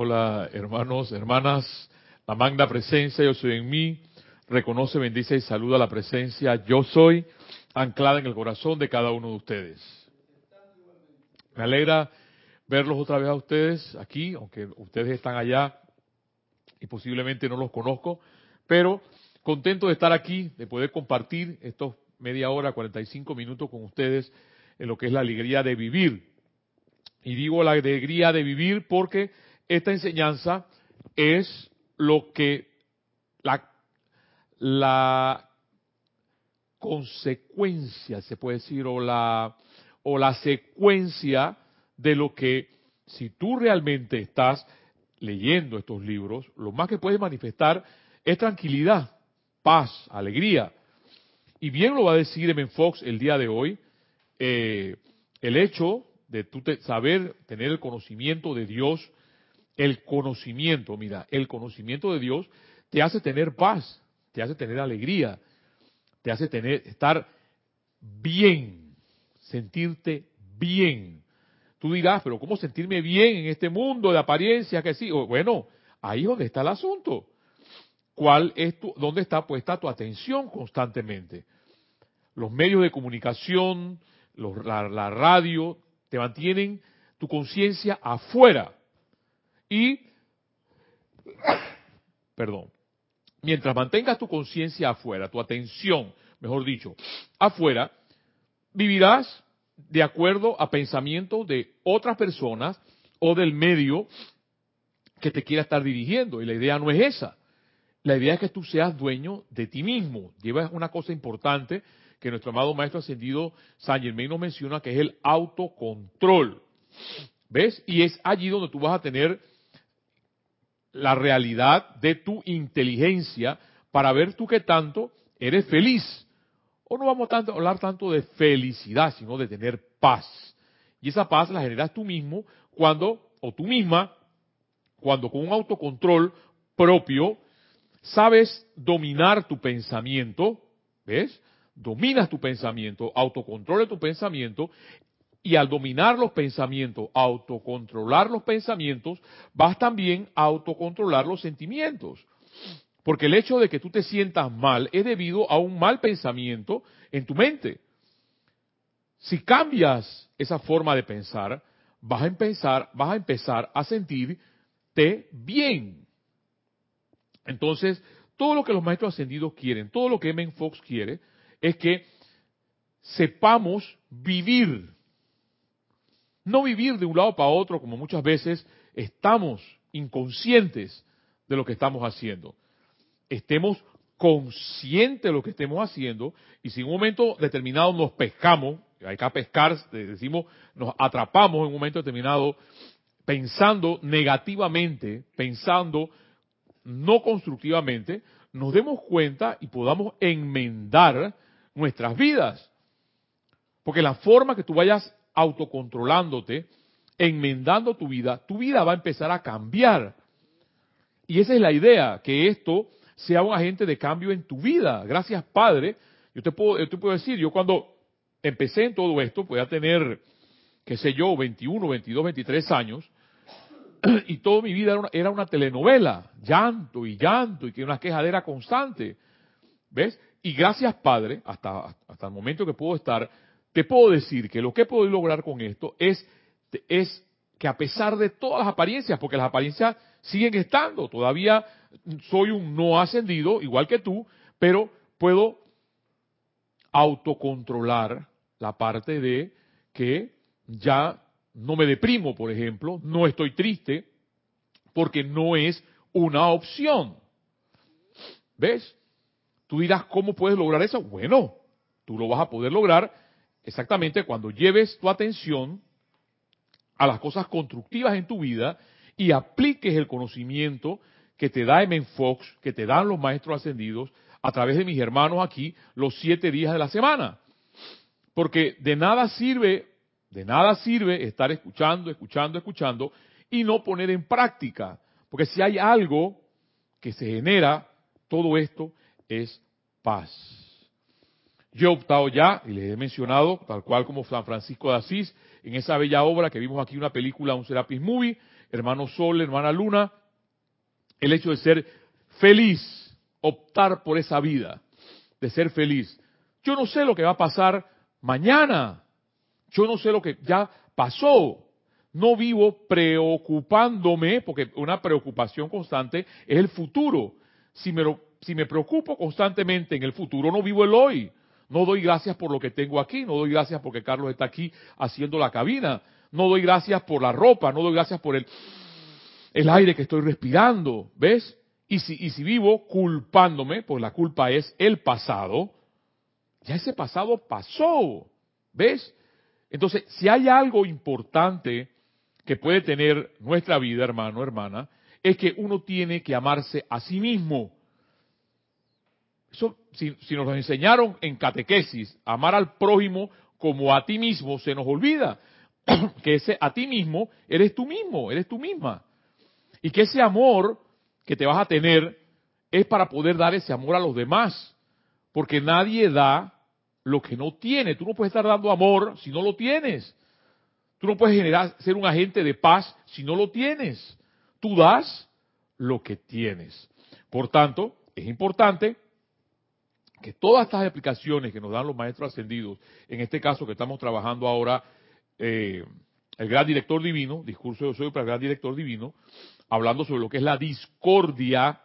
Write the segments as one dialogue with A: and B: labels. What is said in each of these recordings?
A: Hola hermanos, hermanas, la magna presencia, yo soy en mí, reconoce, bendice y saluda la presencia, yo soy, anclada en el corazón de cada uno de ustedes. Me alegra verlos otra vez a ustedes aquí, aunque ustedes están allá y posiblemente no los conozco, pero contento de estar aquí, de poder compartir estos media hora, 45 minutos con ustedes en lo que es la alegría de vivir. Y digo la alegría de vivir porque esta enseñanza es lo que la, consecuencia, se puede decir, o la, o la secuencia de lo que si tú realmente estás leyendo estos libros, lo más que puedes manifestar es tranquilidad, paz, alegría. Y bien lo va a decir M. Fox el día de hoy, eh, el hecho de tú saber tener el conocimiento de Dios, el conocimiento, mira, el conocimiento de Dios te hace tener paz, te hace tener alegría, te hace tener estar bien, sentirte bien. Tú dirás, pero ¿cómo sentirme bien en este mundo de apariencia que sí? Bueno, ahí es donde está el asunto. ¿Cuál es tu, dónde está puesta tu atención constantemente? Los medios de comunicación, la, radio, te mantienen tu conciencia afuera. Y, perdón, mientras mantengas tu conciencia afuera, tu atención, mejor dicho, afuera, vivirás de acuerdo a pensamientos de otras personas o del medio que te quiera estar dirigiendo. Y la idea no es esa. La idea es que tú seas dueño de ti mismo. Llevas una cosa importante que nuestro amado Maestro Ascendido San Germain nos menciona, que es el autocontrol. ¿Ves? Y es allí donde tú vas a tener la realidad de tu inteligencia para ver tú qué tanto eres feliz. O no vamos a hablar tanto de felicidad, sino de tener paz. Y esa paz la generas tú mismo cuando, o tú misma, cuando con un autocontrol propio, sabes dominar tu pensamiento, ¿ves? dominas tu pensamiento, autocontrola tu pensamiento, y al dominar los pensamientos, autocontrolar los pensamientos, vas también a autocontrolar los sentimientos. Porque el hecho de que tú te sientas mal es debido a un mal pensamiento en tu mente. Si cambias esa forma de pensar, vas a empezar, vas a empezar a sentirte bien. Entonces, todo lo que los maestros ascendidos quieren, todo lo que M. Fox quiere, es que sepamos vivir. No vivir de un lado para otro como muchas veces estamos inconscientes de lo que estamos haciendo. Estemos conscientes de lo que estemos haciendo y si en un momento determinado nos pescamos, hay que pescar, decimos, nos atrapamos en un momento determinado pensando negativamente, pensando no constructivamente, nos demos cuenta y podamos enmendar nuestras vidas. Porque la forma que tú vayas autocontrolándote, enmendando tu vida, tu vida va a empezar a cambiar. Y esa es la idea, que esto sea un agente de cambio en tu vida. Gracias, Padre. Yo te puedo, decir, yo cuando empecé en todo esto, podía tener, qué sé yo, 21, 22, 23 años, y toda mi vida era una, era una telenovela, llanto y llanto, y que una quejadera constante. ¿Ves? Y gracias, Padre, hasta, hasta el momento que puedo estar, te puedo decir que lo que puedo lograr con esto es, es que a pesar de todas las apariencias, porque las apariencias siguen estando, todavía soy un no ascendido, igual que tú, pero puedo autocontrolar la parte de que ya no me deprimo, por ejemplo, no estoy triste, porque no es una opción. ¿Ves? Tú dirás, ¿cómo puedes lograr eso? Bueno, tú lo vas a poder lograr exactamente cuando lleves tu atención a las cosas constructivas en tu vida y apliques el conocimiento que te da. Fox, que te dan los maestros ascendidos a través de mis hermanos aquí los siete días de la semana. Porque de nada sirve, de nada sirve estar escuchando, escuchando, escuchando y no poner en práctica. Porque si hay algo que se genera todo esto es paz. Yo he optado ya, y les he mencionado, tal cual como San Francisco de Asís, en esa bella obra que vimos aquí, una película, un Serapis Movie, hermano Sol, hermana Luna, el hecho de ser feliz, optar por esa vida, de ser feliz. Yo no sé lo que va a pasar mañana. Yo no sé lo que ya pasó. No vivo preocupándome, porque una preocupación constante es el futuro. Si me, si me preocupo constantemente en el futuro, no vivo el hoy. No doy gracias por lo que tengo aquí, no doy gracias porque Carlos está aquí haciendo la cabina, no doy gracias por la ropa, no doy gracias por el, el aire que estoy respirando, ¿ves? Y si, y si vivo culpándome, pues la culpa es el pasado, ya ese pasado pasó, ¿ves? Entonces, si hay algo importante que puede tener nuestra vida, hermano, hermana, es que uno tiene que amarse a sí mismo. Eso, si, nos lo enseñaron en catequesis, amar al prójimo como a ti mismo, se nos olvida que ese a ti mismo eres tú mismo, eres tú misma. Y que ese amor que te vas a tener es para poder dar ese amor a los demás. Porque nadie da lo que no tiene. Tú no puedes estar dando amor si no lo tienes. Tú no puedes generar, ser un agente de paz si no lo tienes. Tú das lo que tienes. Por tanto, es importante que todas estas explicaciones que nos dan los maestros ascendidos, en este caso que estamos trabajando ahora, eh, el gran director divino, discurso de soy para el gran director divino, hablando sobre lo que es la discordia,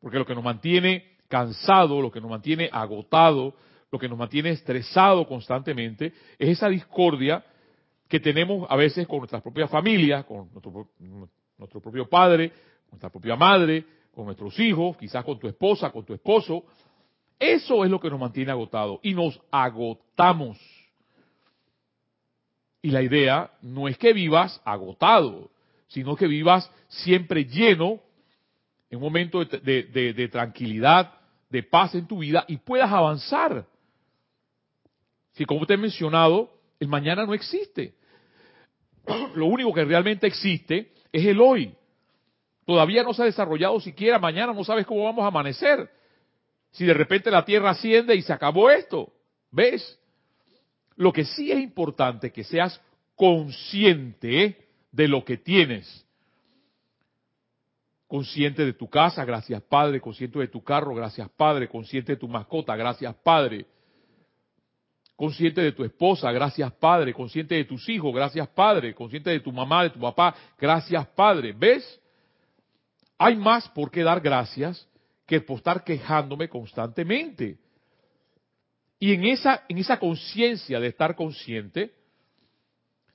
A: porque lo que nos mantiene cansado, lo que nos mantiene agotado, lo que nos mantiene estresado constantemente, es esa discordia que tenemos a veces con nuestras propias familias, con nuestro, nuestro propio padre, nuestra propia madre, con nuestros hijos, quizás con tu esposa, con tu esposo, eso es lo que nos mantiene agotados y nos agotamos. Y la idea no es que vivas agotado, sino que vivas siempre lleno, en un momento de, tranquilidad, de paz en tu vida y puedas avanzar. Si como te he mencionado, el mañana no existe. Lo único que realmente existe es el hoy. Todavía no se ha desarrollado siquiera, mañana no sabes cómo vamos a amanecer. Si de repente la tierra asciende y se acabó esto, ¿ves? Lo que sí es importante que seas consciente de lo que tienes. Consciente de tu casa, gracias Padre, consciente de tu carro, gracias Padre, consciente de tu mascota, gracias Padre. Consciente de tu esposa, gracias Padre, consciente de tus hijos, gracias Padre, consciente de tu mamá, de tu papá, gracias Padre. ¿Ves? Hay más por qué dar gracias que por estar quejándome constantemente. Y en esa, en esa conciencia de estar consciente,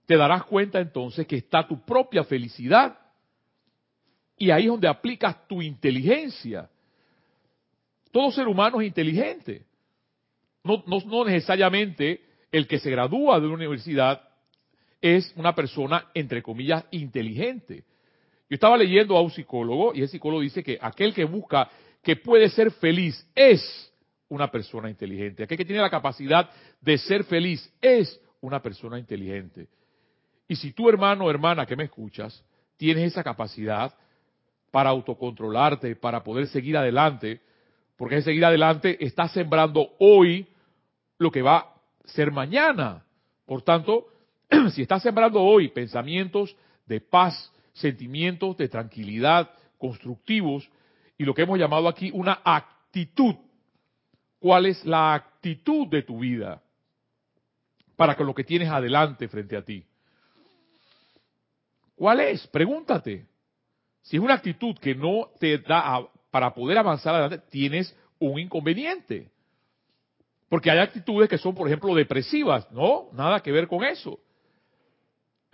A: te darás cuenta entonces que está tu propia felicidad. Y ahí es donde aplicas tu inteligencia. Todo ser humano es inteligente. No, no, no necesariamente el que se gradúa de una universidad es una persona, entre comillas, inteligente. Yo estaba leyendo a un psicólogo y el psicólogo dice que aquel que busca que puede ser feliz es una persona inteligente. Aquel que tiene la capacidad de ser feliz es una persona inteligente. Y si tú, hermano o hermana que me escuchas, tienes esa capacidad para autocontrolarte, para poder seguir adelante, porque seguir adelante estás sembrando hoy lo que va a ser mañana. Por tanto, si estás sembrando hoy pensamientos de paz, sentimientos de tranquilidad constructivos, y lo que hemos llamado aquí una actitud. ¿Cuál es la actitud de tu vida para con lo que tienes adelante frente a ti? ¿Cuál es? Pregúntate. Si es una actitud que no te da para poder avanzar adelante, tienes un inconveniente. Porque hay actitudes que son, por ejemplo, depresivas. No, nada que ver con eso.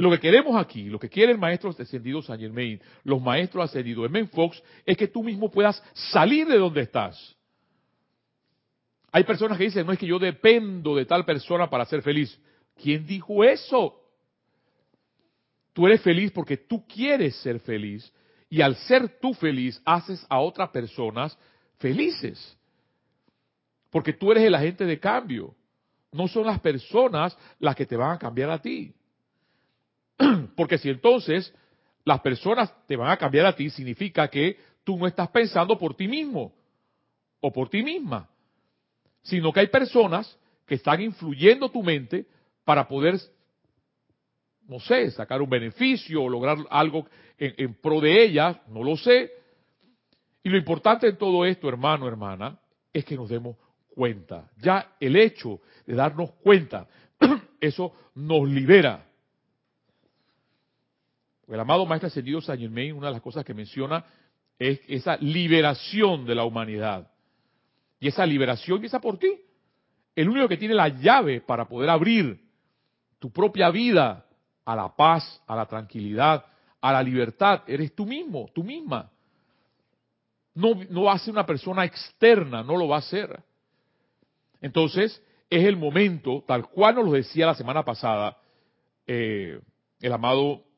A: Lo que queremos aquí, lo que quiere el maestro ascendido Saint Germain, los maestros ascendidos Men Fox, es que tú mismo puedas salir de donde estás. Hay personas que dicen, no es que yo dependo de tal persona para ser feliz. ¿Quién dijo eso? Tú eres feliz porque tú quieres ser feliz y al ser tú feliz haces a otras personas felices. Porque tú eres el agente de cambio. No son las personas las que te van a cambiar a ti. Porque si entonces las personas te van a cambiar a ti, significa que tú no estás pensando por ti mismo o por ti misma, sino que hay personas que están influyendo tu mente para poder no sé, sacar un beneficio o lograr algo en, pro de ellas, no lo sé. Y lo importante en todo esto, hermano, hermana, es que nos demos cuenta. Ya el hecho de darnos cuenta, eso nos libera. El amado Maestro Ascendido San Germain, una de las cosas que menciona es esa liberación de la humanidad. Y esa liberación empieza por ti. El único que tiene la llave para poder abrir tu propia vida a la paz, a la tranquilidad, a la libertad, eres tú mismo, tú misma. No, no va a ser una persona externa, no lo va a ser. Entonces, es el momento, tal cual nos lo decía la semana pasada, eh, el amado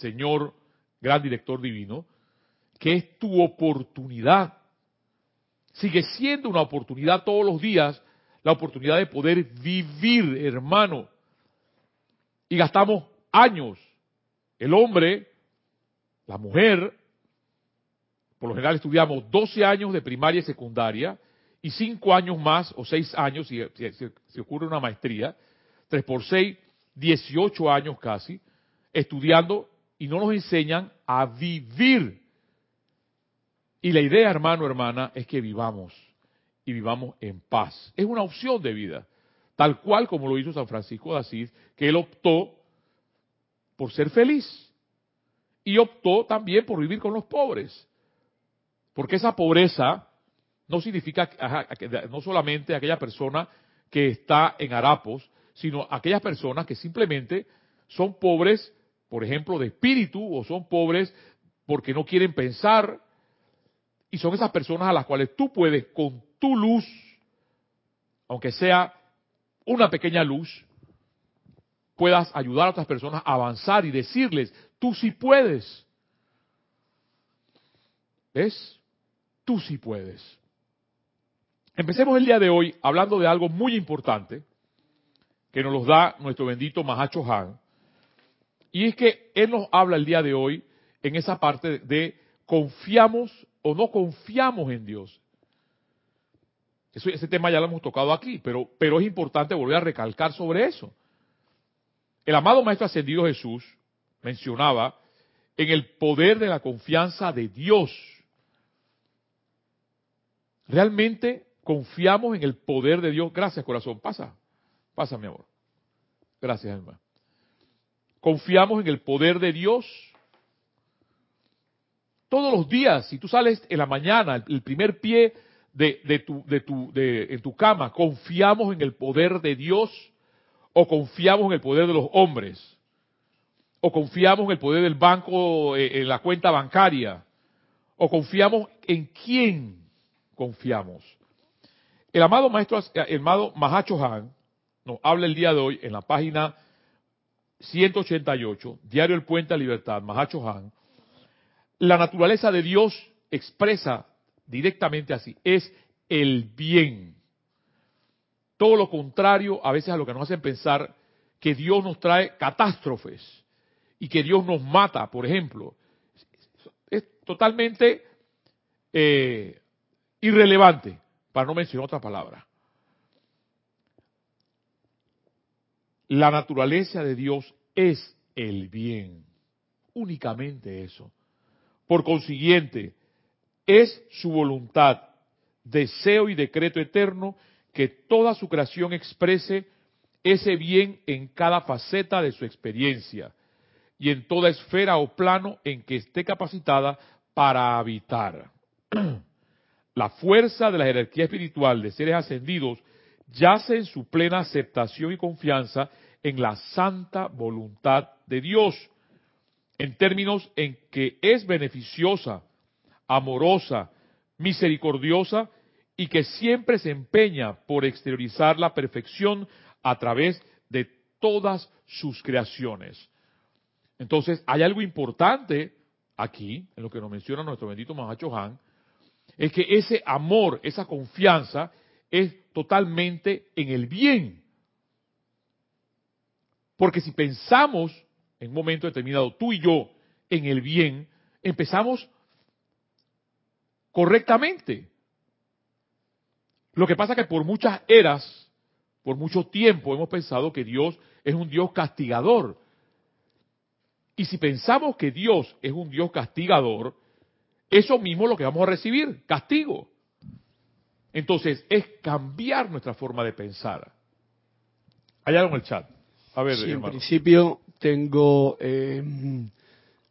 A: Señor, gran director divino, que es tu oportunidad. Sigue siendo una oportunidad todos los días, la oportunidad de poder vivir, hermano. Y gastamos años. El hombre, la mujer, por lo general estudiamos 12 años de primaria y secundaria y 5 años más o 6 años si, si, ocurre una maestría, 3 por 6, 18 años casi, estudiando y no nos enseñan a vivir. Y la idea, hermano, hermana, es que vivamos y vivamos en paz. Es una opción de vida, tal cual como lo hizo San Francisco de Asís, que él optó por ser feliz y optó también por vivir con los pobres. Porque esa pobreza no significa no solamente aquella persona que está en harapos, sino aquellas personas que simplemente son pobres, por ejemplo, de espíritu, o son pobres porque no quieren pensar, y son esas personas a las cuales tú puedes, con tu luz, aunque sea una pequeña luz, puedas ayudar a otras personas a avanzar y decirles, tú sí puedes. ¿Ves? Tú sí puedes. Empecemos el día de hoy hablando de algo muy importante que nos lo da nuestro bendito Mahacho Han. Y es que él nos habla el día de hoy en esa parte de confiamos o no confiamos en Dios. Ese tema ya lo hemos tocado aquí, pero, pero es importante volver a recalcar sobre eso. El amado Maestro Ascendido Jesús mencionaba en el poder de la confianza de Dios. Realmente confiamos en el poder de Dios. Gracias, corazón. Pasa, pasa, mi amor. Gracias, hermano. Confiamos en el poder de Dios. Todos los días, si tú sales en la mañana, el primer pie de, tu, de tu, de, en tu cama, confiamos en el poder de Dios o confiamos en el poder de los hombres o confiamos en el poder del banco, eh, en la cuenta bancaria o confiamos en quién confiamos. El amado maestro, el amado Mahacho Han nos habla el día de hoy en la página 188, Diario El Puente a Libertad, Mahacho Han. La naturaleza de Dios expresa directamente así, es el bien. Todo lo contrario a veces a lo que nos hacen pensar que Dios nos trae catástrofes y que Dios nos mata, por ejemplo. Es totalmente eh, irrelevante para no mencionar otra palabra. La naturaleza de Dios es el bien, únicamente eso. Por consiguiente, es su voluntad, deseo y decreto eterno que toda su creación exprese ese bien en cada faceta de su experiencia y en toda esfera o plano en que esté capacitada para habitar. La fuerza de la jerarquía espiritual de seres ascendidos yace en su plena aceptación y confianza en la santa voluntad de Dios, en términos en que es beneficiosa, amorosa, misericordiosa y que siempre se empeña por exteriorizar la perfección a través de todas sus creaciones. Entonces, hay algo importante aquí, en lo que nos menciona nuestro bendito Mahacho Han, es que ese amor, esa confianza es totalmente en el bien. Porque si pensamos en un momento determinado, tú y yo, en el bien, empezamos correctamente. Lo que pasa es que por muchas eras, por mucho tiempo hemos pensado que Dios es un Dios castigador, Y si pensamos que Dios es un Dios castigador, eso mismo es lo que vamos a recibir, castigo. Entonces, es cambiar nuestra forma de pensar. Hay algo en el chat. A ver,
B: Sí, en principio tengo eh,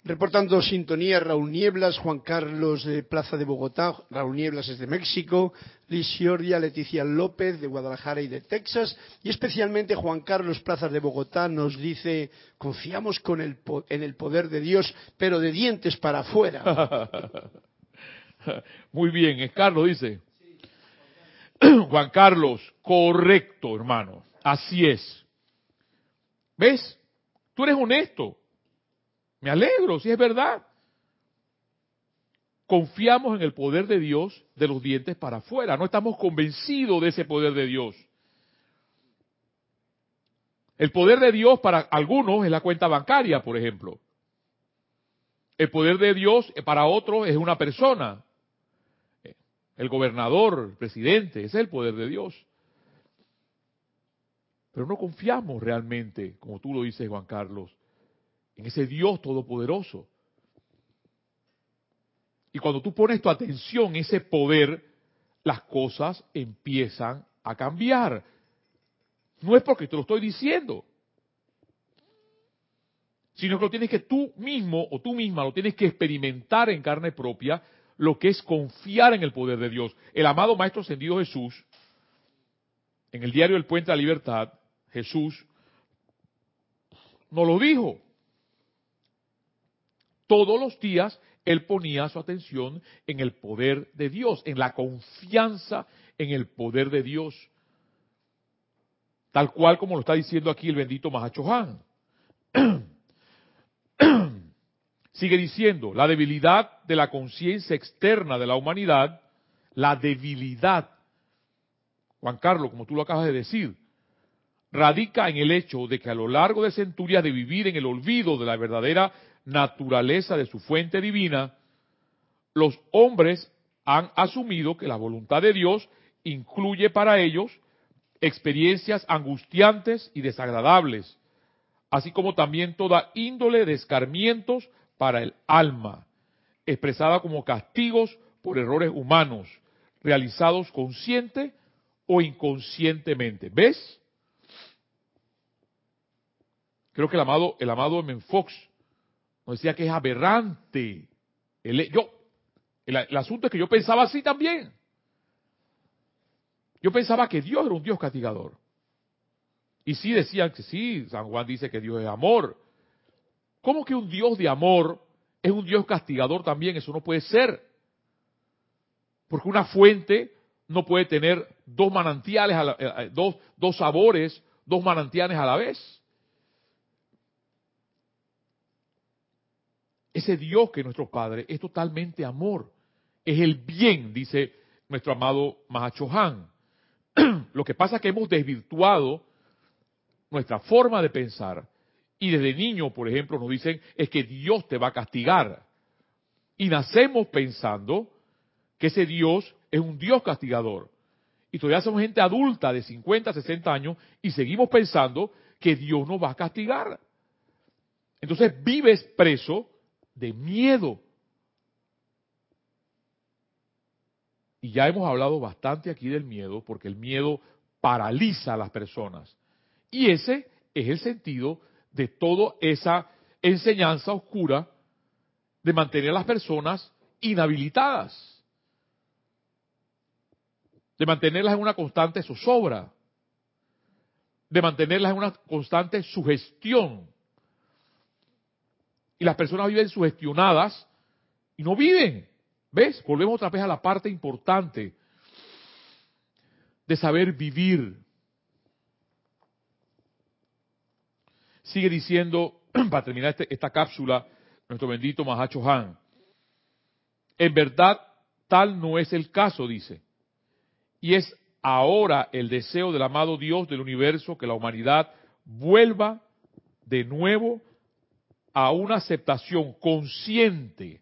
B: reportando sintonía Raúl Nieblas, Juan Carlos de Plaza de Bogotá, Raúl Nieblas es de México, Liz Giordia, Leticia López de Guadalajara y de Texas, y especialmente Juan Carlos Plaza de Bogotá nos dice, confiamos con el po- en el poder de Dios, pero de dientes para afuera.
A: Muy bien, es Carlos dice. Juan Carlos, correcto, hermano. Así es. ¿Ves? Tú eres honesto. Me alegro, si es verdad. Confiamos en el poder de Dios de los dientes para afuera. No estamos convencidos de ese poder de Dios. El poder de Dios para algunos es la cuenta bancaria, por ejemplo. El poder de Dios para otros es una persona. El gobernador, el presidente, es el poder de Dios. Pero no confiamos realmente, como tú lo dices, Juan Carlos, en ese Dios todopoderoso. Y cuando tú pones tu atención en ese poder, las cosas empiezan a cambiar. No es porque te lo estoy diciendo, sino que lo tienes que tú mismo o tú misma lo tienes que experimentar en carne propia, lo que es confiar en el poder de Dios. El amado Maestro Ascendido Jesús, en el diario El Puente a la Libertad, Jesús nos lo dijo. Todos los días él ponía su atención en el poder de Dios, en la confianza en el poder de Dios. Tal cual como lo está diciendo aquí el bendito Mahachohan. Sigue diciendo, la debilidad de la conciencia externa de la humanidad, la debilidad, Juan Carlos, como tú lo acabas de decir, radica en el hecho de que a lo largo de centurias de vivir en el olvido de la verdadera naturaleza de su fuente divina, los hombres han asumido que la voluntad de Dios incluye para ellos experiencias angustiantes y desagradables, así como también toda índole de escarmientos para el alma, expresada como castigos por errores humanos, realizados consciente o inconscientemente. ¿Ves? Creo que el amado, el amado M. Fox nos decía que es aberrante. El, yo, el, el asunto es que yo pensaba así también. Yo pensaba que Dios era un Dios castigador. Y sí decían que sí, San Juan dice que Dios es amor. ¿Cómo que un Dios de amor es un Dios castigador también? Eso no puede ser. Porque una fuente no puede tener dos manantiales, a la- eh, dos, dos sabores, dos manantiales a la vez. Ese Dios que es nuestro Padre es totalmente amor. Es el bien, dice nuestro amado Mahachohan. Lo que pasa es que hemos desvirtuado nuestra forma de pensar. Y desde niño, por ejemplo, nos dicen es que Dios te va a castigar. Y nacemos pensando que ese Dios es un Dios castigador. Y todavía somos gente adulta de 50, 60 años y seguimos pensando que Dios nos va a castigar. Entonces vives preso de miedo. Y ya hemos hablado bastante aquí del miedo, porque el miedo paraliza a las personas. Y ese es el sentido de toda esa enseñanza oscura de mantener a las personas inhabilitadas, de mantenerlas en una constante zozobra, de mantenerlas en una constante sugestión. Y las personas viven sugestionadas y no viven. ¿Ves? Volvemos otra vez a la parte importante de saber vivir. Sigue diciendo, para terminar este- esta cápsula, nuestro bendito Mahacho Han. En verdad, tal no es el caso, dice. Y es ahora el deseo del amado Dios del universo que la humanidad vuelva de nuevo a una aceptación consciente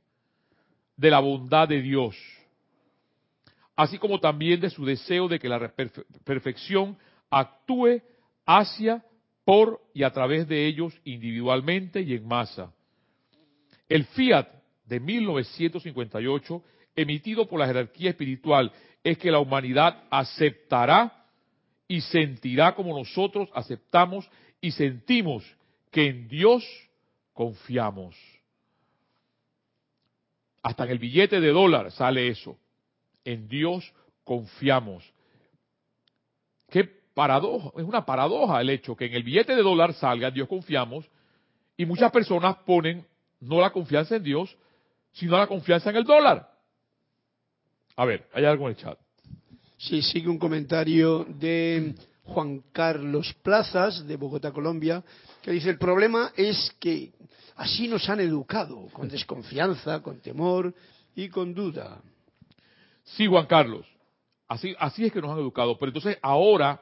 A: de la bondad de Dios, así como también de su deseo de que la perfe- perfección actúe hacia, por y a través de ellos individualmente y en masa, El fiat de 1958, emitido por la jerarquía espiritual, es que la humanidad aceptará y sentirá como nosotros aceptamos y sentimos que en Dios confiamos. Hasta en el billete de dólar sale eso. En Dios confiamos. Paradoja, es una paradoja el hecho que en el billete de dólar salga en Dios confiamos y muchas personas ponen no la confianza en Dios, sino la confianza en el dólar. A ver, hay algo en el chat.
B: Sí, sigue un comentario de Juan Carlos Plazas, de Bogotá, Colombia, que dice, el problema es que así nos han educado, con desconfianza, con temor y con duda.
A: Sí, Juan Carlos, así, así es que nos han educado, pero entonces ahora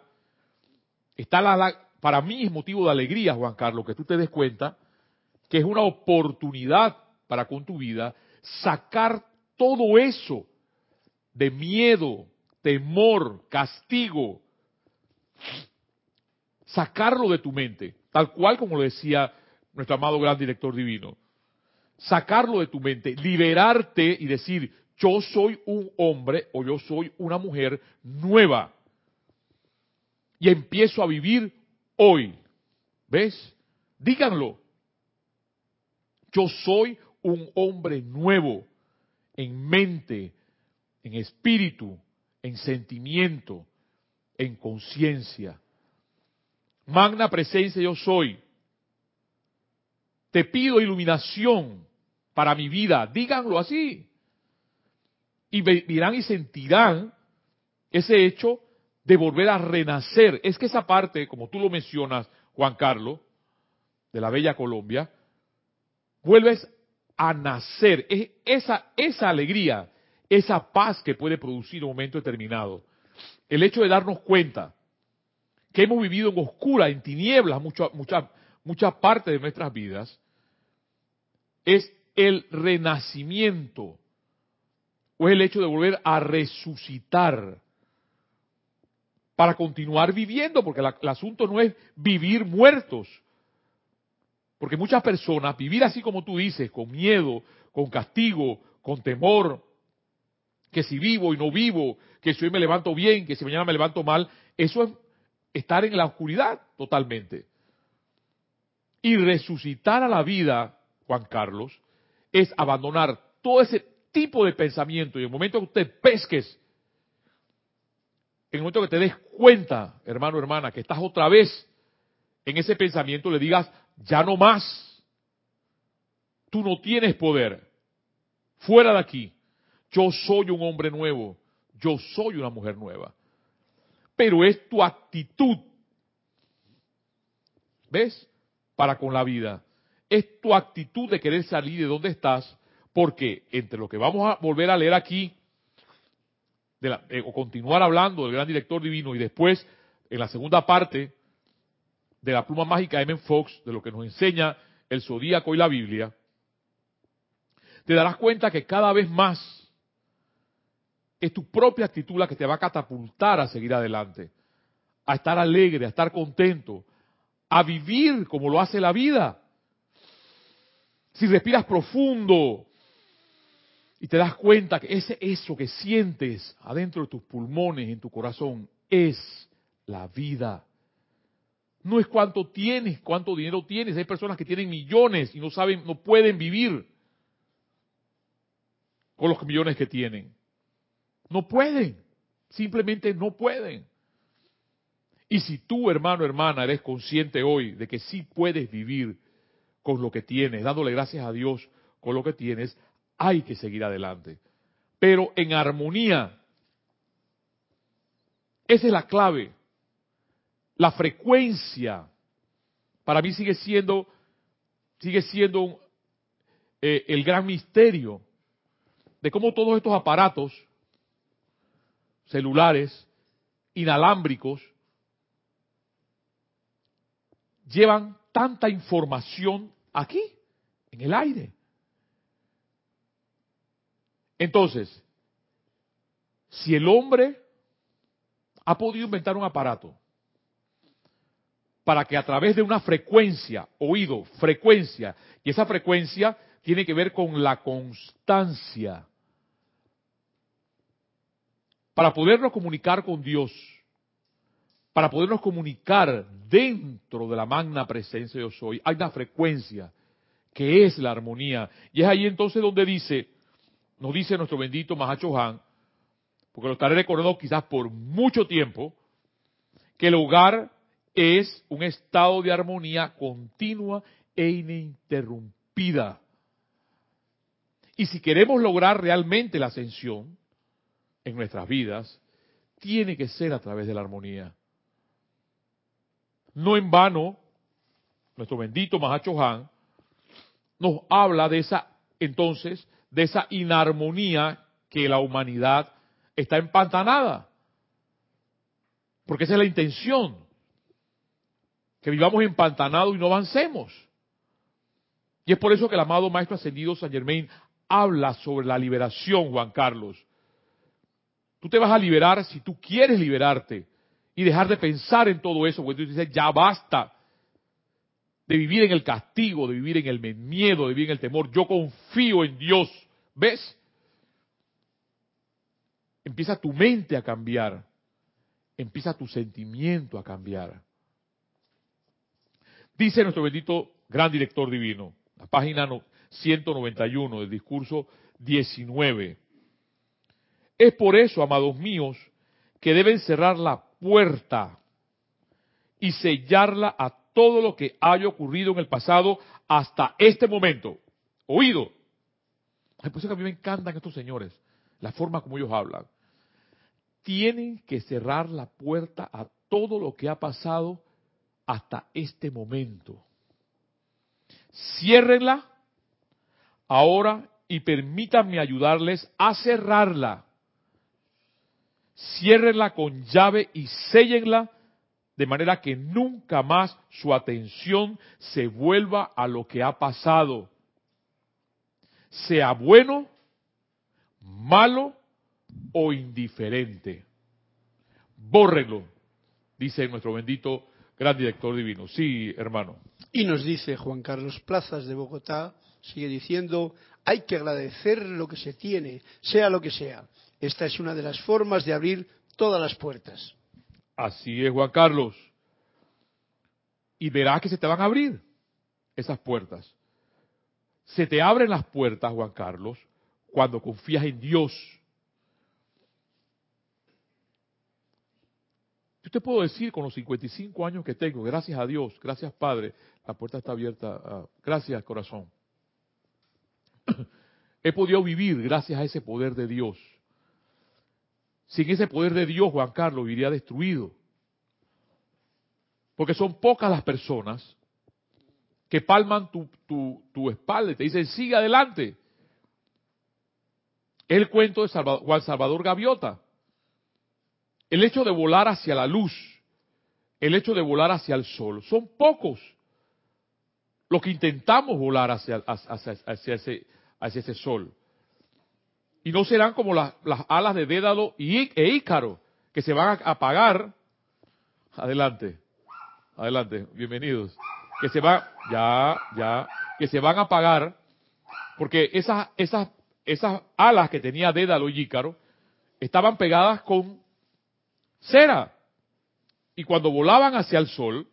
A: está la, para mí es motivo de alegría, Juan Carlos, que tú te des cuenta que es una oportunidad para con tu vida sacar todo eso de miedo, temor, castigo, sacarlo de tu mente, tal cual como lo decía nuestro amado gran director divino. Sacarlo de tu mente, liberarte y decir, yo soy un hombre o yo soy una mujer nueva. Y empiezo a vivir hoy. ¿Ves? Díganlo. Yo soy un hombre nuevo en mente, en espíritu, en sentimiento, en conciencia. Magna presencia yo soy. Te pido iluminación para mi vida. Díganlo así. Y verán y sentirán ese hecho de volver a renacer. Es que esa parte, como tú lo mencionas, Juan Carlos, de la bella Colombia, vuelves a nacer. Es esa, esa alegría, esa paz que puede producir un momento determinado. El hecho de darnos cuenta que hemos vivido en oscura, en tinieblas, mucha, mucha, mucha parte de nuestras vidas, es el renacimiento o es el hecho de volver a resucitar para continuar viviendo, porque el asunto no es vivir muertos, porque muchas personas, vivir así como tú dices, con miedo, con castigo, con temor, que si vivo y no vivo, que si hoy me levanto bien, que si mañana me levanto mal, eso es estar en la oscuridad totalmente. Y resucitar a la vida, Juan Carlos, es abandonar todo ese tipo de pensamiento y en el momento que usted pesques, en el momento que te des cuenta, hermano, hermana, que estás otra vez en ese pensamiento, le digas, ya no más. Tú no tienes poder. Fuera de aquí. Yo soy un hombre nuevo. Yo soy una mujer nueva. Pero es tu actitud. ¿Ves? Para con la vida. Es tu actitud de querer salir de donde estás. Porque entre lo que vamos a volver a leer aquí, eh, o continuar hablando del gran director divino, y después, en la segunda parte, de la pluma mágica M. Fox, de lo que nos enseña el zodíaco y la Biblia, te darás cuenta que cada vez más es tu propia actitud la que te va a catapultar a seguir adelante, a estar alegre, a estar contento, a vivir como lo hace la vida. Si respiras profundo y te das cuenta que ese eso que sientes adentro de tus pulmones, en tu corazón, es la vida no es cuánto tienes, cuánto dinero tienes. Hay personas que tienen millones y no saben, no pueden vivir con los millones que tienen. No pueden, simplemente no pueden. Y si tú, hermano, hermana, eres consciente hoy de que sí puedes vivir con lo que tienes, dándole gracias a Dios con lo que tienes, hay que seguir adelante. Pero en armonía. Esa es la clave la frecuencia para mí sigue siendo sigue siendo eh, el gran misterio de cómo todos estos aparatos celulares inalámbricos llevan tanta información aquí en el aire entonces si el hombre ha podido inventar un aparato para que a través de una frecuencia, oído, frecuencia, y esa frecuencia tiene que ver con la constancia. Para podernos comunicar con Dios, para podernos comunicar dentro de la magna presencia de yo soy, hay una frecuencia que es la armonía. Y es ahí entonces donde dice, nos dice nuestro bendito Mahacho Han, porque lo estaré recordando quizás por mucho tiempo, que el hogar es un estado de armonía continua e ininterrumpida. Y si queremos lograr realmente la ascensión en nuestras vidas, tiene que ser a través de la armonía. No en vano, nuestro bendito Mahacho Han nos habla de esa, entonces, de esa inarmonía que la humanidad está empantanada. Porque esa es la intención. Que vivamos empantanados y no avancemos. Y es por eso que el amado Maestro Ascendido San Germain habla sobre la liberación, Juan Carlos. Tú te vas a liberar si tú quieres liberarte y dejar de pensar en todo eso, porque tú dices, ya basta de vivir en el castigo, de vivir en el miedo, de vivir en el temor. Yo confío en Dios. ¿Ves? Empieza tu mente a cambiar. Empieza tu sentimiento a cambiar. Dice nuestro bendito gran director divino, la página 191 del discurso 19. Es por eso, amados míos, que deben cerrar la puerta y sellarla a todo lo que haya ocurrido en el pasado hasta este momento. Oído. Por eso que a mí me encantan estos señores, la forma como ellos hablan. Tienen que cerrar la puerta a todo lo que ha pasado hasta este momento. Ciérrenla ahora y permítanme ayudarles a cerrarla. Ciérrenla con llave y séllenla de manera que nunca más su atención se vuelva a lo que ha pasado. Sea bueno, malo o indiferente. Bórrenlo, dice nuestro bendito gran director divino. Sí, hermano.
B: Y nos dice Juan Carlos Plazas de Bogotá, sigue diciendo, hay que agradecer lo que se tiene, sea lo que sea. Esta es una de las formas de abrir todas las puertas.
A: Así es, Juan Carlos. Y verás que se te van a abrir esas puertas. Se te abren las puertas, Juan Carlos, cuando confías en Dios. Yo te puedo decir con los 55 años que tengo, gracias a Dios, gracias Padre, la puerta está abierta, ah, gracias corazón. He podido vivir gracias a ese poder de Dios. Sin ese poder de Dios, Juan Carlos, iría destruido. Porque son pocas las personas que palman tu, tu, espalda y te dicen, sigue adelante. El cuento de Juan Salvador Gaviota. El hecho de volar hacia la luz, el hecho de volar hacia el sol, son pocos los que intentamos volar hacia, hacia, ese, hacia ese sol. Y no serán como las, alas de Dédalo y, e Ícaro, que se van a apagar. Adelante, adelante, bienvenidos. Que se van, ya, ya, que se van a apagar, porque esas, esas, esas alas que tenía Dédalo y Ícaro estaban pegadas con cera. Y cuando volaban hacia el sol,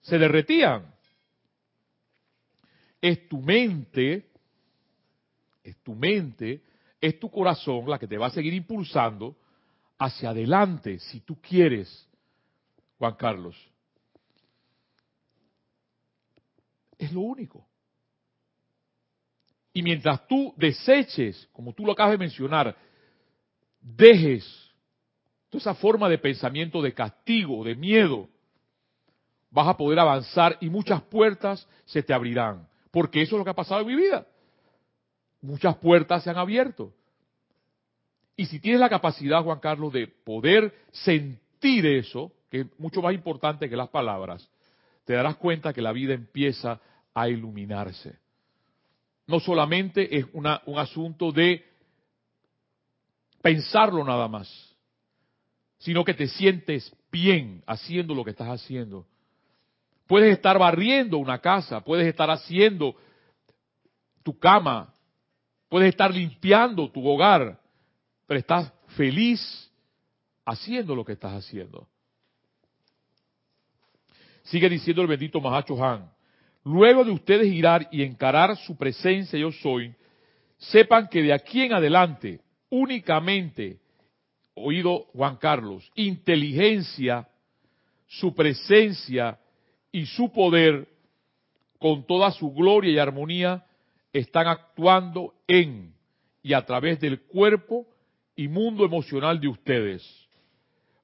A: se derretían. Es tu mente, es tu mente es tu corazón la que te va a seguir impulsando hacia adelante, si tú quieres, Juan Carlos. Es lo único. Y mientras tú deseches, como tú lo acabas de mencionar, dejes toda esa forma de pensamiento de castigo, de miedo, vas a poder avanzar y muchas puertas se te abrirán. Porque eso es lo que ha pasado en mi vida muchas puertas se han abierto. Y si tienes la capacidad, Juan Carlos, de poder sentir eso, que es mucho más importante que las palabras, te darás cuenta que la vida empieza a iluminarse. No solamente es un asunto de pensarlo nada más, sino que te sientes bien haciendo lo que estás haciendo. Puedes estar barriendo una casa, puedes estar haciendo tu cama, puedes estar limpiando tu hogar, pero estás feliz haciendo lo que estás haciendo. Sigue diciendo el bendito Mahacho Han. Luego de ustedes girar y encarar su presencia yo soy, sepan que de aquí en adelante únicamente, oído Juan Carlos, inteligencia, su presencia y su poder, con toda su gloria y armonía, están actuando en y a través del cuerpo y mundo emocional de ustedes.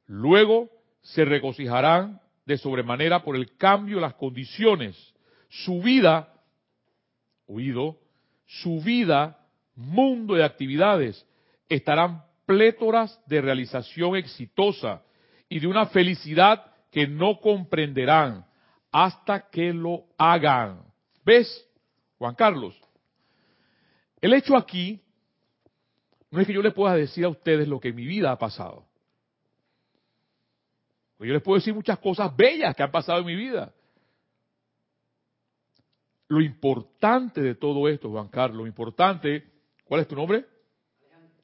A: Luego se regocijarán de sobremanera por el cambio de las condiciones. Su vida, oído, su vida, mundo de actividades, estarán plétoras de realización exitosa y de una felicidad que no comprenderán hasta que lo hagan. ¿Ves, Juan Carlos? El hecho aquí no es que yo les pueda decir a ustedes lo que mi vida ha pasado. Pues yo les puedo decir muchas cosas bellas que han pasado en mi vida. Lo importante de todo esto, Juan Carlos, lo importante, ¿cuál es tu nombre?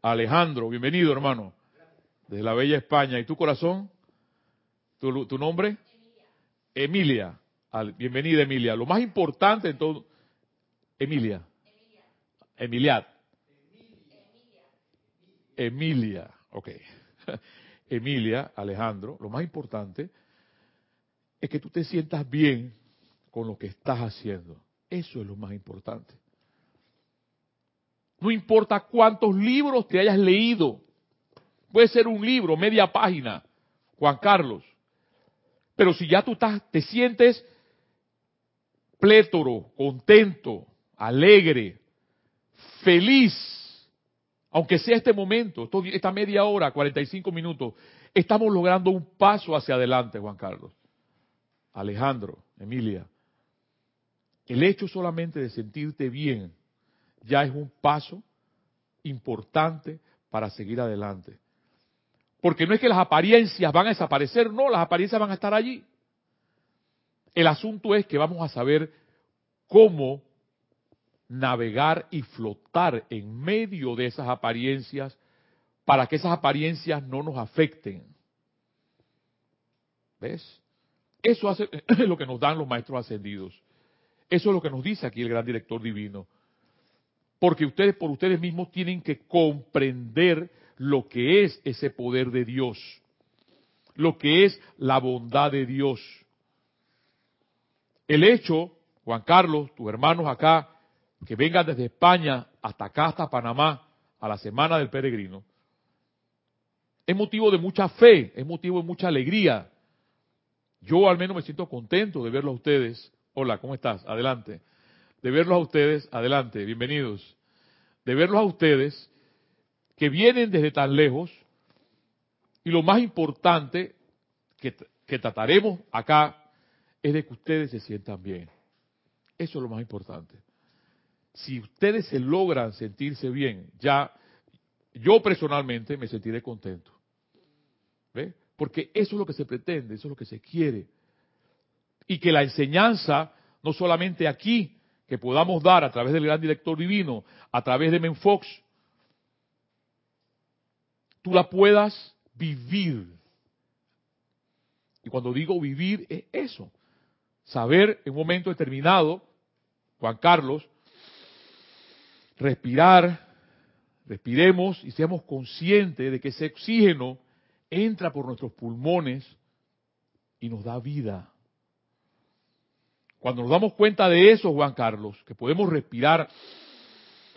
A: Alejandro, bienvenido hermano, desde la bella España. ¿Y tu corazón? ¿Tu, nombre? Emilia. Emilia. bienvenida Emilia. Lo más importante en todo... Emilia. Emilia. Emilia. Ok. Emilia, Alejandro, lo más importante es que tú te sientas bien con lo que estás haciendo. Eso es lo más importante. No importa cuántos libros te hayas leído. Puede ser un libro, media página, Juan Carlos. Pero si ya tú estás, te sientes plétoro, contento, alegre, feliz, aunque sea este momento, esta media hora, 45 minutos, estamos logrando un paso hacia adelante, Juan Carlos. Alejandro, Emilia, el hecho solamente de sentirte bien ya es un paso importante para seguir adelante. Porque no es que las apariencias van a desaparecer, no, las apariencias van a estar allí. El asunto es que vamos a saber cómo navegar y flotar en medio de esas apariencias para que esas apariencias no nos afecten. ¿Ves? Eso es lo que nos dan los maestros ascendidos. Eso es lo que nos dice aquí el gran director divino. Porque ustedes por ustedes mismos tienen que comprender lo que es ese poder de Dios, lo que es la bondad de Dios. El hecho, Juan Carlos, tus hermanos acá, que vengan desde España hasta acá, hasta Panamá, a la semana del peregrino, es motivo de mucha fe, es motivo de mucha alegría. Yo al menos me siento contento de verlos a ustedes. Hola, ¿cómo estás? Adelante. De verlos a ustedes, adelante, bienvenidos. De verlos a ustedes que vienen desde tan lejos y lo más importante que, que trataremos acá es de que ustedes se sientan bien. Eso es lo más importante. Si ustedes se logran sentirse bien, ya yo personalmente me sentiré contento. ¿Ve? Porque eso es lo que se pretende, eso es lo que se quiere. Y que la enseñanza, no solamente aquí, que podamos dar a través del gran director divino, a través de Menfox, tú la puedas vivir. Y cuando digo vivir es eso, saber en un momento determinado, Juan Carlos, respirar, respiremos y seamos conscientes de que ese oxígeno entra por nuestros pulmones y nos da vida. Cuando nos damos cuenta de eso, Juan Carlos, que podemos respirar,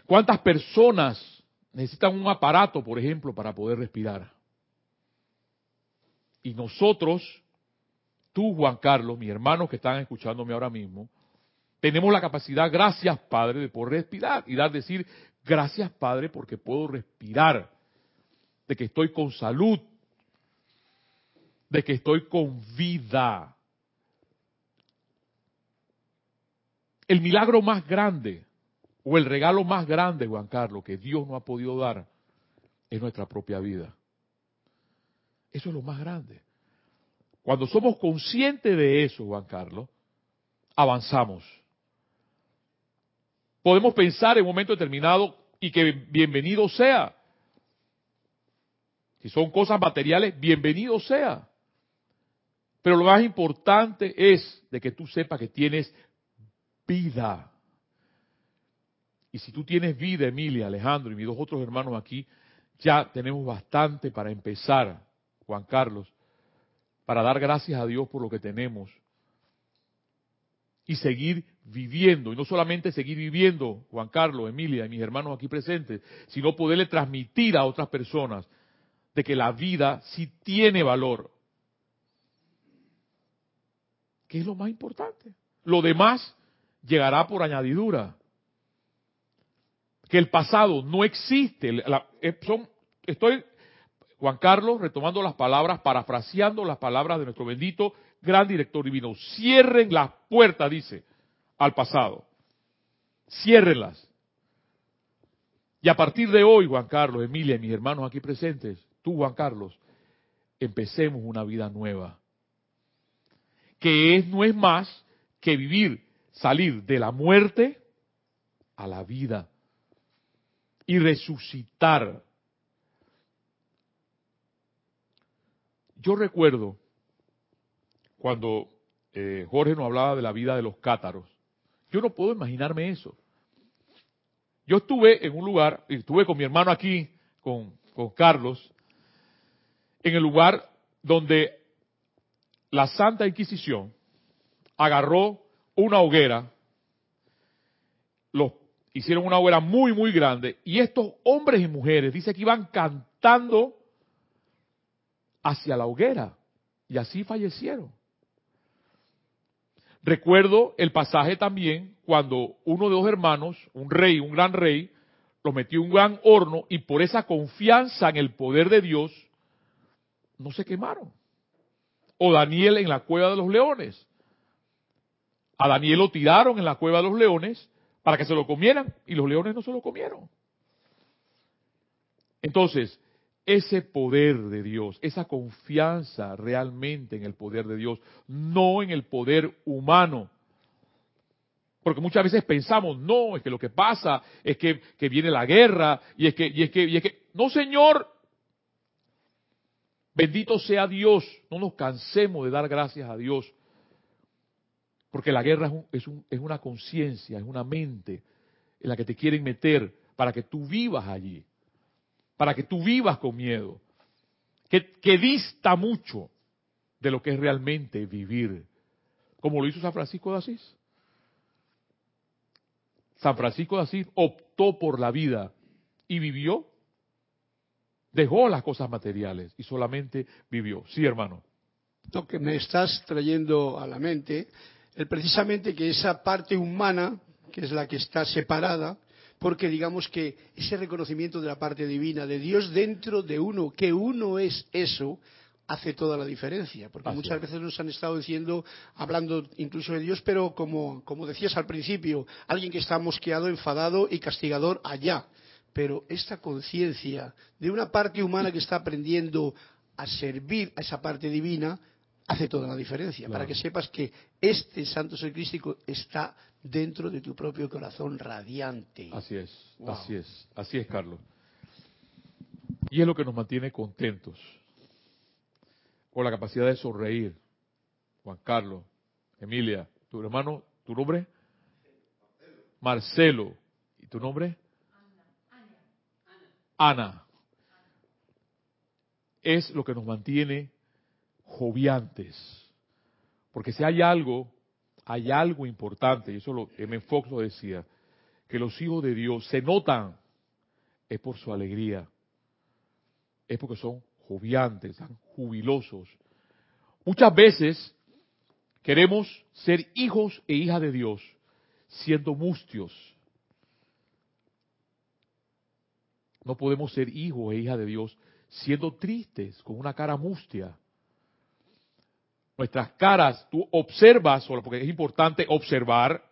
A: ¿cuántas personas necesitan un aparato, por ejemplo, para poder respirar. Y nosotros, tú, Juan Carlos, mis hermanos que están escuchándome ahora mismo, tenemos la capacidad, gracias Padre, de poder respirar y dar decir, gracias Padre, porque puedo respirar, de que estoy con salud, de que estoy con vida. El milagro más grande o el regalo más grande, Juan Carlos, que Dios no ha podido dar, es nuestra propia vida. Eso es lo más grande. Cuando somos conscientes de eso, Juan Carlos, avanzamos. Podemos pensar en un momento determinado y que bienvenido sea. Si son cosas materiales, bienvenido sea. Pero lo más importante es de que tú sepas que tienes vida. Y si tú tienes vida, Emilia, Alejandro y mis dos otros hermanos aquí, ya tenemos bastante para empezar, Juan Carlos, para dar gracias a Dios por lo que tenemos y seguir viviendo, y no solamente seguir viviendo, Juan Carlos, Emilia y mis hermanos aquí presentes, sino poderle transmitir a otras personas de que la vida sí tiene valor. ¿Qué es lo más importante? Lo demás llegará por añadidura. Que el pasado no existe. Eh, estoy, Juan Carlos, retomando las palabras, parafraseando las palabras de nuestro bendito gran director divino. Cierren las puertas, dice, al pasado. Ciérrenlas. Y a partir de hoy, Juan Carlos, Emilia y mis hermanos aquí presentes, tú, Juan Carlos, empecemos una vida nueva. Que es, no es más que vivir, salir de la muerte a la vida y resucitar. Yo recuerdo cuando eh, Jorge nos hablaba de la vida de los cátaros. Yo no puedo imaginarme eso. Yo estuve en un lugar, y estuve con mi hermano aquí, con, Carlos, en el lugar donde la Santa Inquisición agarró una hoguera, hicieron una hoguera muy, muy grande, y estos hombres y mujeres, dice que iban cantando hacia la hoguera, y así fallecieron. Recuerdo el pasaje también cuando uno de los hermanos, un rey, un gran rey, lo metió en un gran horno y por esa confianza en el poder de Dios, no se quemaron. O Daniel en la cueva de los leones. A Daniel lo tiraron en la cueva de los leones para que se lo comieran y los leones no se lo comieron. Entonces, ese poder de Dios, esa confianza realmente en el poder de Dios, no en el poder humano. Porque muchas veces pensamos, no, es que lo que pasa es que, viene la guerra y es que, y es que, y es que, no Señor, bendito sea Dios, no nos cansemos de dar gracias a Dios. Porque la guerra es, es una conciencia, es una mente en la que te quieren meter para que tú vivas allí para que tú vivas con miedo, que, dista mucho de lo que es realmente vivir, como lo hizo San Francisco de Asís. San Francisco de Asís optó por la vida y vivió, dejó las cosas materiales y solamente vivió. Sí, hermano.
B: Lo que me estás trayendo a la mente es precisamente que esa parte humana, que es la que está separada, porque digamos que ese reconocimiento de la parte divina, de Dios dentro de uno, que uno es eso, hace toda la diferencia, porque muchas veces nos han estado diciendo, hablando incluso de Dios, pero como, como decías al principio, alguien que está mosqueado, enfadado y castigador allá. Pero esta conciencia de una parte humana que está aprendiendo a servir a esa parte divina, hace toda la diferencia, para que sepas que este santo ser crístico está dentro de tu propio corazón radiante.
A: Así es, así es, así es, Carlos. Y es lo que nos mantiene contentos, con la capacidad de sonreír. Juan Carlos, Emilia, tu hermano, ¿tu nombre? Marcelo. ¿Y tu nombre? Ana. Ana. Es lo que nos mantiene joviantes. Porque si hay algo hay algo importante, y eso lo, M. Fox lo decía, que los hijos de Dios se notan, es por su alegría, es porque son joviantes, son jubilosos. Muchas veces queremos ser hijos e hijas de Dios siendo mustios. No podemos ser hijos e hijas de Dios siendo tristes, con una cara mustia nuestras caras, tú observas, porque es importante observar,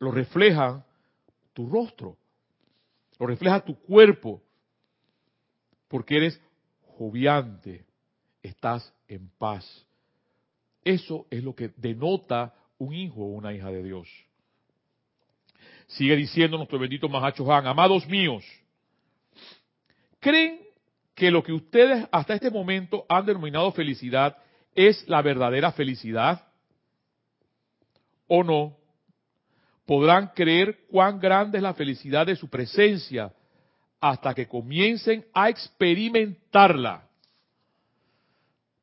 A: lo refleja tu rostro, lo refleja tu cuerpo, porque eres joviante, estás en paz. Eso es lo que denota un hijo o una hija de Dios. Sigue diciendo nuestro bendito Mahacho Han, amados míos, ¿creen que lo que ustedes hasta este momento han denominado felicidad es la verdadera felicidad? ¿O no? Podrán creer cuán grande es la felicidad de su presencia hasta que comiencen a experimentarla.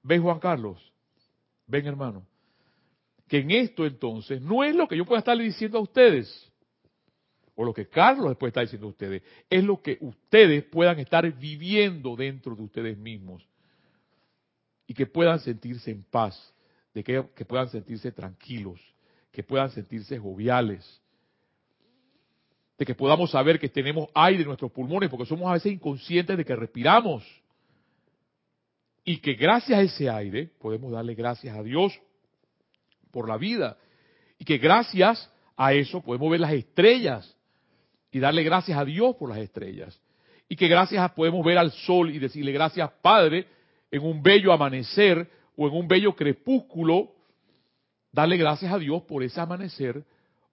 A: ¿Ven Juan Carlos? ¿Ven hermano? Que en esto entonces no es lo que yo pueda estarle diciendo a ustedes, o lo que Carlos les puede estar diciendo a ustedes, es lo que ustedes puedan estar viviendo dentro de ustedes mismos y que puedan sentirse en paz, de que, puedan sentirse tranquilos, que puedan sentirse joviales, de que podamos saber que tenemos aire en nuestros pulmones, porque somos a veces inconscientes de que respiramos. Y que gracias a ese aire podemos darle gracias a Dios por la vida. Y que gracias a eso podemos ver las estrellas y darle gracias a Dios por las estrellas. Y que gracias a podemos ver al sol y decirle gracias Padre en un bello amanecer o en un bello crepúsculo, darle gracias a Dios por ese amanecer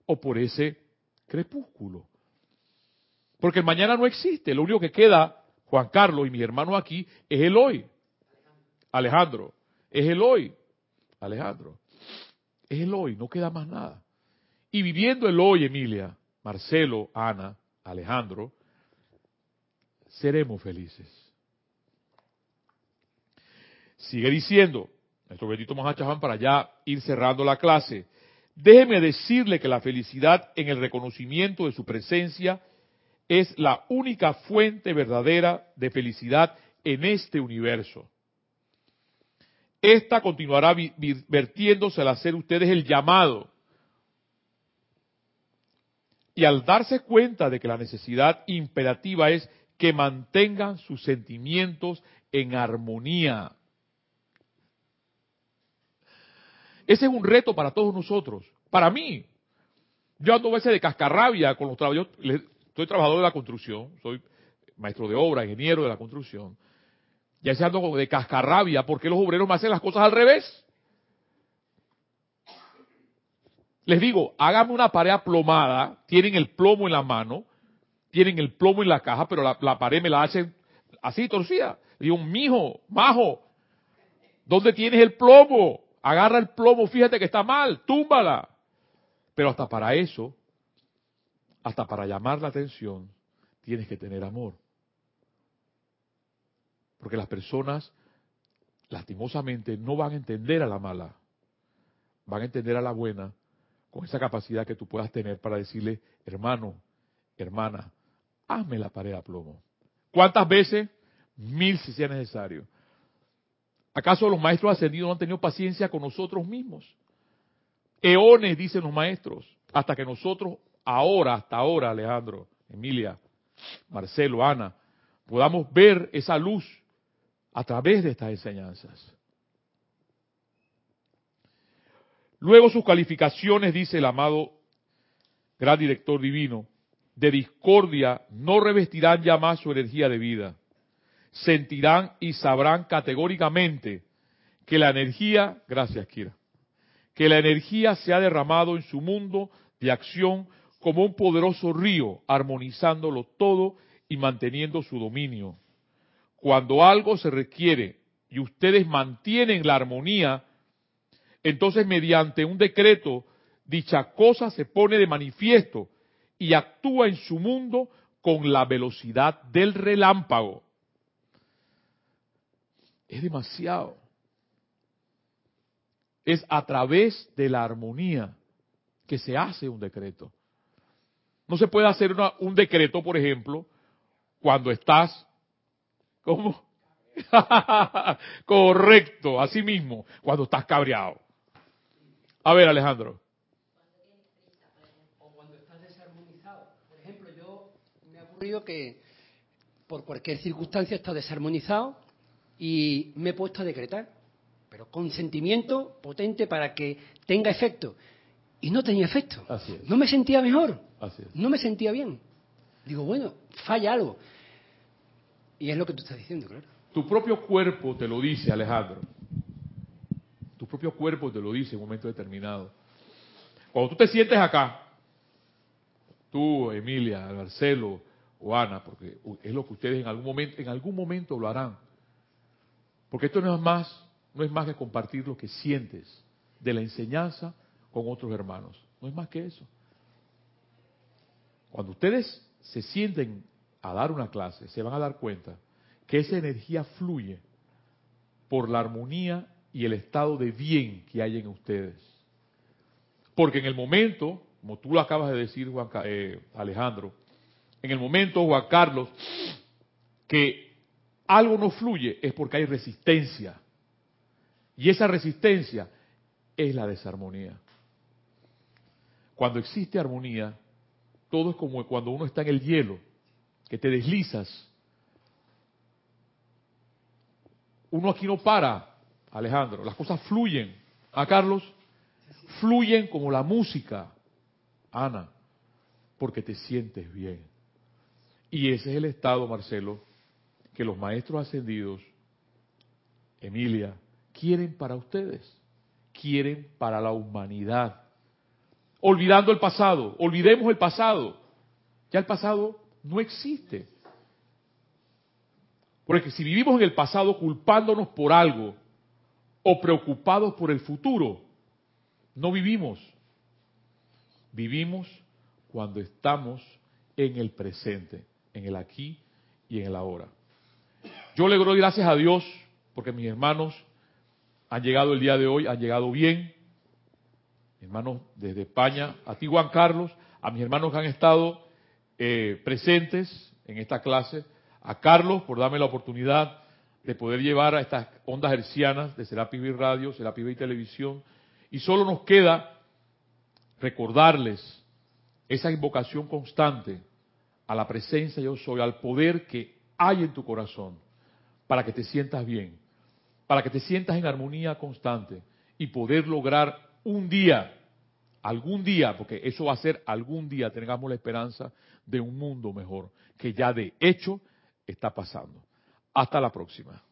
A: o por ese crepúsculo. Porque el mañana no existe, lo único que queda, Juan Carlos y mis hermanos aquí, es el hoy. Alejandro, es el hoy. Alejandro, es el hoy, no queda más nada. Y viviendo el hoy, Emilia, Marcelo, Ana, Alejandro, seremos felices. Sigue diciendo, nuestro bendito Mahachahan para ya ir cerrando la clase. Déjeme decirle que la felicidad en el reconocimiento de su presencia es la única fuente verdadera de felicidad en este universo. Esta continuará vertiéndose al hacer ustedes el llamado. Y al darse cuenta de que la necesidad imperativa es que mantengan sus sentimientos en armonía. Ese es un reto para todos nosotros. Para mí, yo ando a veces de cascarrabia con los trabajadores, Soy trabajador de la construcción, soy maestro de obra, ingeniero de la construcción. Ya se ando de cascarrabia, ¿por qué los obreros me hacen las cosas al revés? Les digo, háganme una pared aplomada, tienen el plomo en la mano, tienen el plomo en la caja, pero la, la pared me la hacen así torcida. Le digo, mijo, majo, ¿dónde tienes el plomo? Agarra el plomo, fíjate que está mal, túmbala. Pero hasta para eso hasta para llamar la atención, tienes que tener amor. Porque las personas, lastimosamente, no van a entender a la mala, van a entender a la buena con esa capacidad que tú puedas tener para decirle, hermano, hermana, hazme la pared a plomo. ¿Cuántas veces? Mil si sea necesario. ¿Acaso los maestros ascendidos no han tenido paciencia con nosotros mismos? Eones, dicen los maestros, hasta que nosotros ahora, hasta ahora, Alejandro, Emilia, Marcelo, Ana, podamos ver esa luz a través de estas enseñanzas. Luego sus calificaciones, dice el amado gran director divino, de discordia no revestirán ya más su energía de vida. Sentirán y sabrán categóricamente que la energía, gracias Kira, que la energía se ha derramado en su mundo de acción como un poderoso río, armonizándolo todo y manteniendo su dominio. Cuando algo se requiere y ustedes mantienen la armonía, entonces mediante un decreto dicha cosa se pone de manifiesto y actúa en su mundo con la velocidad del relámpago. Es demasiado. Es a través de la armonía que se hace un decreto. No se puede hacer un decreto, por ejemplo, cuando estás, ¿cómo? Correcto, así mismo, cuando estás cabreado. A ver, Alejandro.
C: O cuando estás desarmonizado. Por ejemplo, yo me ha ocurrido que por cualquier circunstancia he estado desarmonizado y me he puesto a decretar, pero con sentimiento potente para que tenga efecto. Y no tenía efecto. No me sentía mejor. No me sentía bien. Digo, bueno, falla algo. Y es lo que tú estás diciendo, claro.
A: Tu propio cuerpo te lo dice, Alejandro. Tu propio cuerpo te lo dice en un momento determinado. Cuando tú te sientes acá, tú, Emilia, Marcelo o Ana, porque es lo que ustedes en algún momento, en algún momento lo harán. Porque esto no es más, no es más que compartir lo que sientes de la enseñanza con otros hermanos. No es más que eso. Cuando ustedes se sienten a dar una clase, se van a dar cuenta que esa energía fluye por la armonía y el estado de bien que hay en ustedes. Porque en el momento, como tú lo acabas de decir, Juan, eh, Alejandro, en el momento, Juan Carlos, que algo no fluye es porque hay resistencia. Y esa resistencia es la desarmonía. Cuando existe armonía, todo es como cuando uno está en el hielo, que te deslizas. Uno aquí no para, Alejandro, las cosas fluyen. A Carlos, fluyen como la música, Ana, porque te sientes bien. Y ese es el estado, Marcelo, que los maestros ascendidos, Emilia, quieren para ustedes, quieren para la humanidad. Olvidando el pasado, olvidemos el pasado. Ya el pasado no existe. Porque si vivimos en el pasado culpándonos por algo o preocupados por el futuro, no vivimos. Vivimos cuando estamos en el presente, en el aquí y en el ahora. Yo le doy gracias a Dios porque mis hermanos han llegado el día de hoy, han llegado bien. hermanos desde España, a ti Juan Carlos, a mis hermanos que han estado eh, presentes en esta clase, a Carlos por darme la oportunidad de poder llevar a estas ondas hercianas de Serapis Radio, Serapis Televisión, y solo nos queda recordarles esa invocación constante a la presencia yo soy, al poder que hay en tu corazón, para que te sientas bien, para que te sientas en armonía constante y poder lograr un día, algún día, porque eso va a ser algún día, tengamos la esperanza de un mundo mejor, que ya de hecho está pasando. Hasta la próxima.